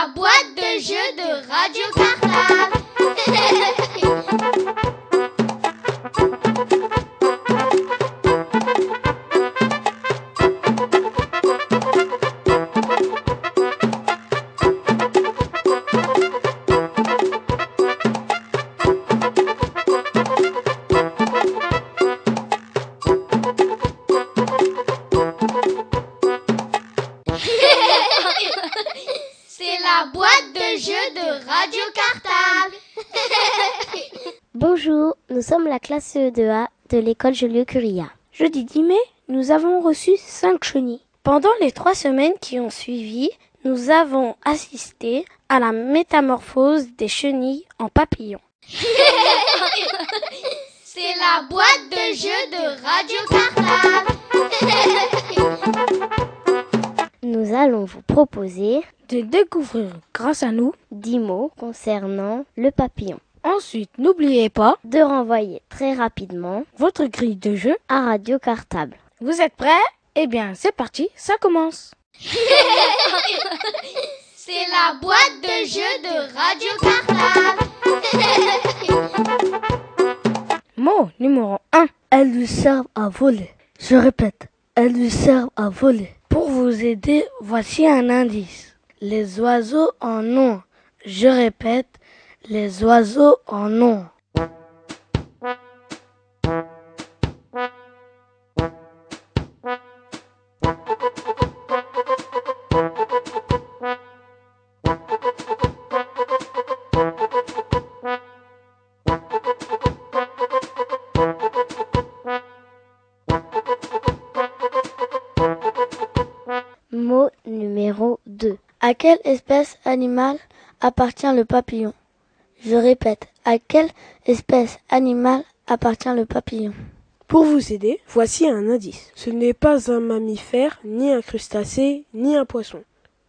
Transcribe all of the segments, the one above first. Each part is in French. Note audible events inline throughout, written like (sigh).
la boîte de jeu de Radio C'est (laughs) sommes la classe CE2A de l'école Joliot-Curia. Jeudi 10 mai, nous avons reçu 5 chenilles. Pendant les trois semaines qui ont suivi, nous avons assisté à la métamorphose des chenilles en papillons. (laughs) C'est la boîte de jeu de Radio Cartable. Nous allons vous proposer de découvrir grâce à nous 10 mots concernant le papillon. Ensuite, n'oubliez pas De renvoyer très rapidement votre grille de jeu. à Radio Cartable. Vous êtes prêts? Eh bien, c'est parti, ça commence. (laughs) C'est la boîte de jeu de Radio Cartable. (laughs) Mot numéro 1. Elles lui servent à voler. Je répète, elles lui servent à voler. Pour vous aider, voici un indice. Les oiseaux en ont. Je répète, les oiseaux en ont. Mot numéro 2. À quelle espèce animale appartient le papillon? Je répète, à quelle espèce animale appartient le papillon? Pour vous aider, voici un indice. Ce n'est pas un mammifère, ni un crustacé, ni un poisson.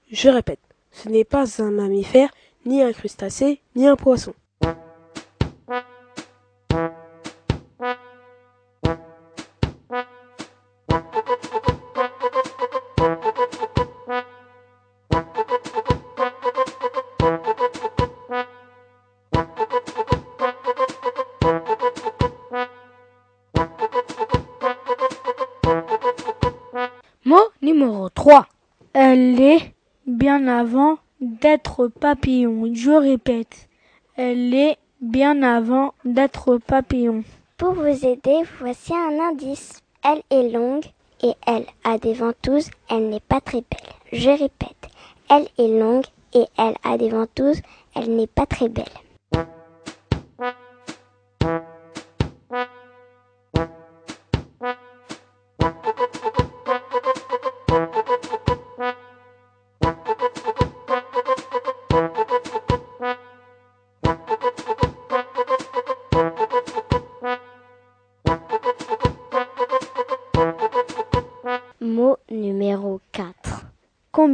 Je répète, ce n'est pas un mammifère, ni un crustacé, ni un poisson. 3. Elle est bien avant d'être papillon. Je répète, elle est bien avant d'être papillon. Pour vous aider, voici un indice. Elle est longue et elle a des ventouses. Elle n'est pas très belle. Je répète, elle est longue et elle a des ventouses. Elle n'est pas très belle.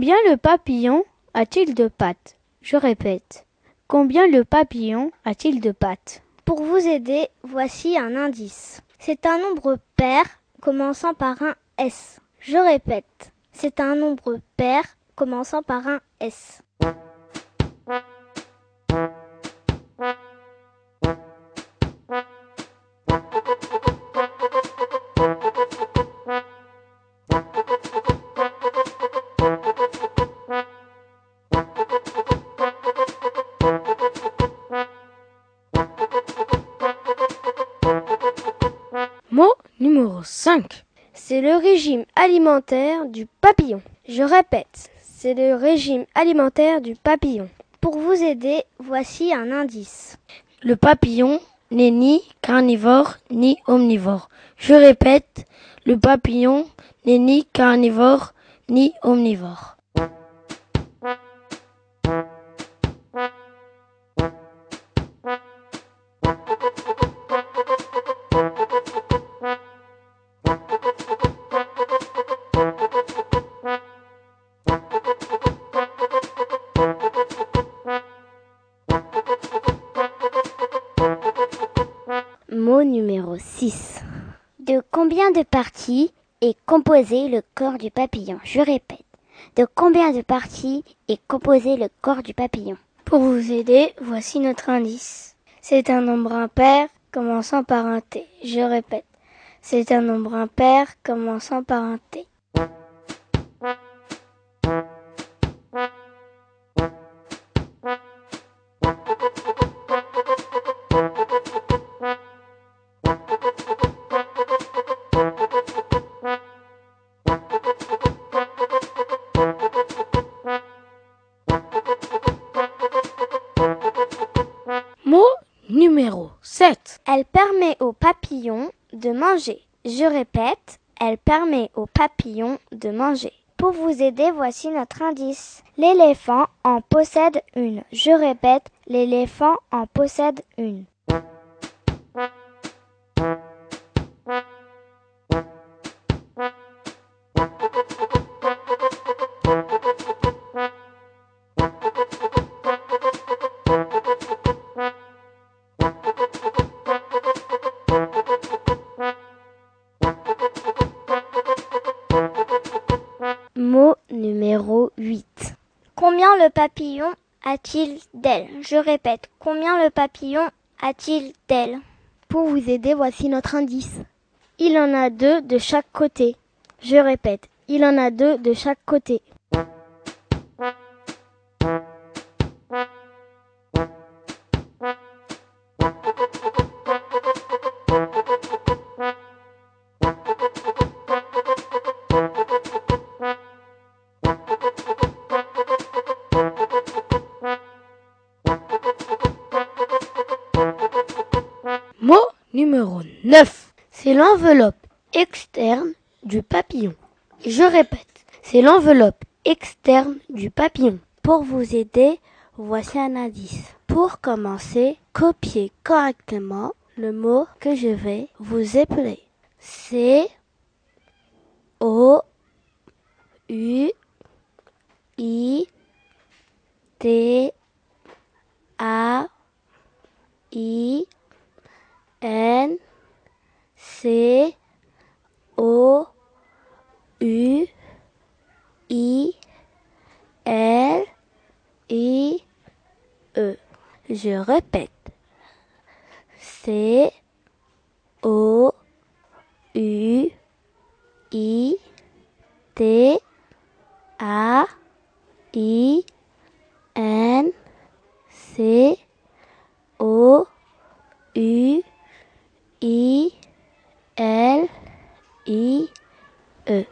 Combien le papillon a-t-il de pattes? Je répète, combien le papillon a-t-il de pattes? Pour vous aider, voici un indice. C'est un nombre pair commençant par un S. Je répète, c'est un nombre pair commençant par un S. 5. C'est le régime alimentaire du papillon. Je répète, c'est le régime alimentaire du papillon. Pour vous aider, voici un indice. Le papillon n'est ni carnivore ni omnivore. Je répète, le papillon n'est ni carnivore ni omnivore. De combien de parties est composé le corps du papillon? Je répète. De combien de parties est composé le corps du papillon? Pour vous aider, voici notre indice. C'est un nombre impair commençant par un T. Je répète, c'est un nombre impair commençant par un T. numéro 7. Elle permet au papillon de manger. Je répète, elle permet au papillon de manger. Pour vous aider, voici notre indice. L'éléphant en possède une. Je répète, l'éléphant en possède une. Mot numéro 8. Combien le papillon a-t-il d'ailes? Je répète, combien le papillon a-t-il d'ailes? Pour vous aider, voici notre indice. Il en a deux de chaque côté. Je répète, il en a deux de chaque côté. Numéro 9. C'est l'enveloppe externe du papillon. Je répète, c'est l'enveloppe externe du papillon. Pour vous aider, voici un indice. Pour commencer, copiez correctement le mot que je vais vous épeler. C O U I T A I N C O U I L E. Je répète. C O U I T A I N C O U I L I E.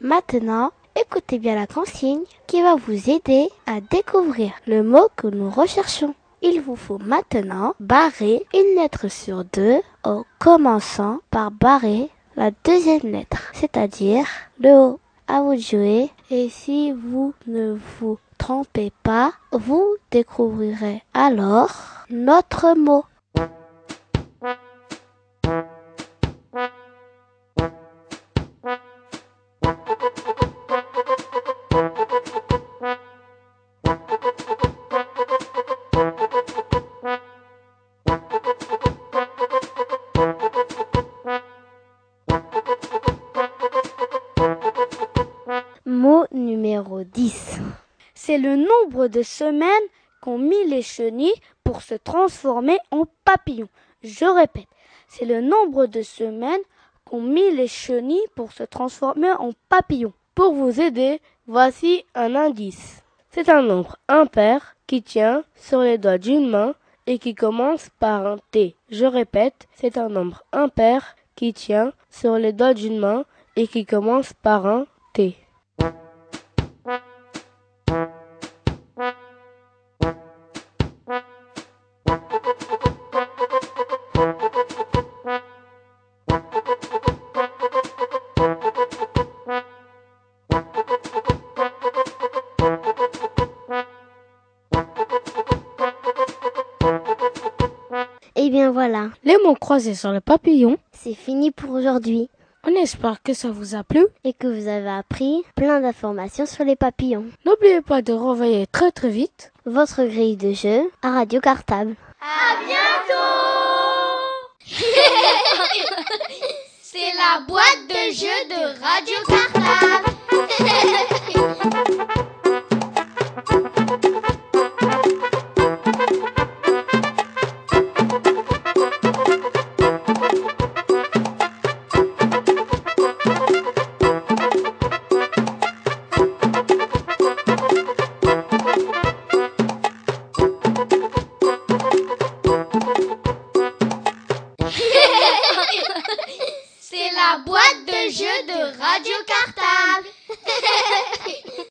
Maintenant, écoutez bien la consigne qui va vous aider à découvrir le mot que nous recherchons. Il vous faut maintenant barrer une lettre sur deux en commençant par barrer la deuxième lettre, c'est-à-dire le O. À vous de jouer et si vous ne vous trompez pas, vous découvrirez alors notre mot. Nombre de semaines qu'ont mis les chenilles pour se transformer en papillons. Je répète, c'est le nombre de semaines qu'ont mis les chenilles pour se transformer en papillons. Pour vous aider, voici un indice. C'est un nombre impair qui tient sur les doigts d'une main et qui commence par un T. Je répète, c'est un nombre impair qui tient sur les doigts d'une main et qui commence par un T. Les mots croisés sur le papillon. c'est fini pour aujourd'hui On espère que ça vous a plu. et que vous avez appris plein d'informations sur les papillons. N'oubliez pas de renvoyer très très vite. Votre grille de jeu à Radio Cartable. À bientôt (laughs) C'est la boîte de jeu de Radio Cartable. (laughs)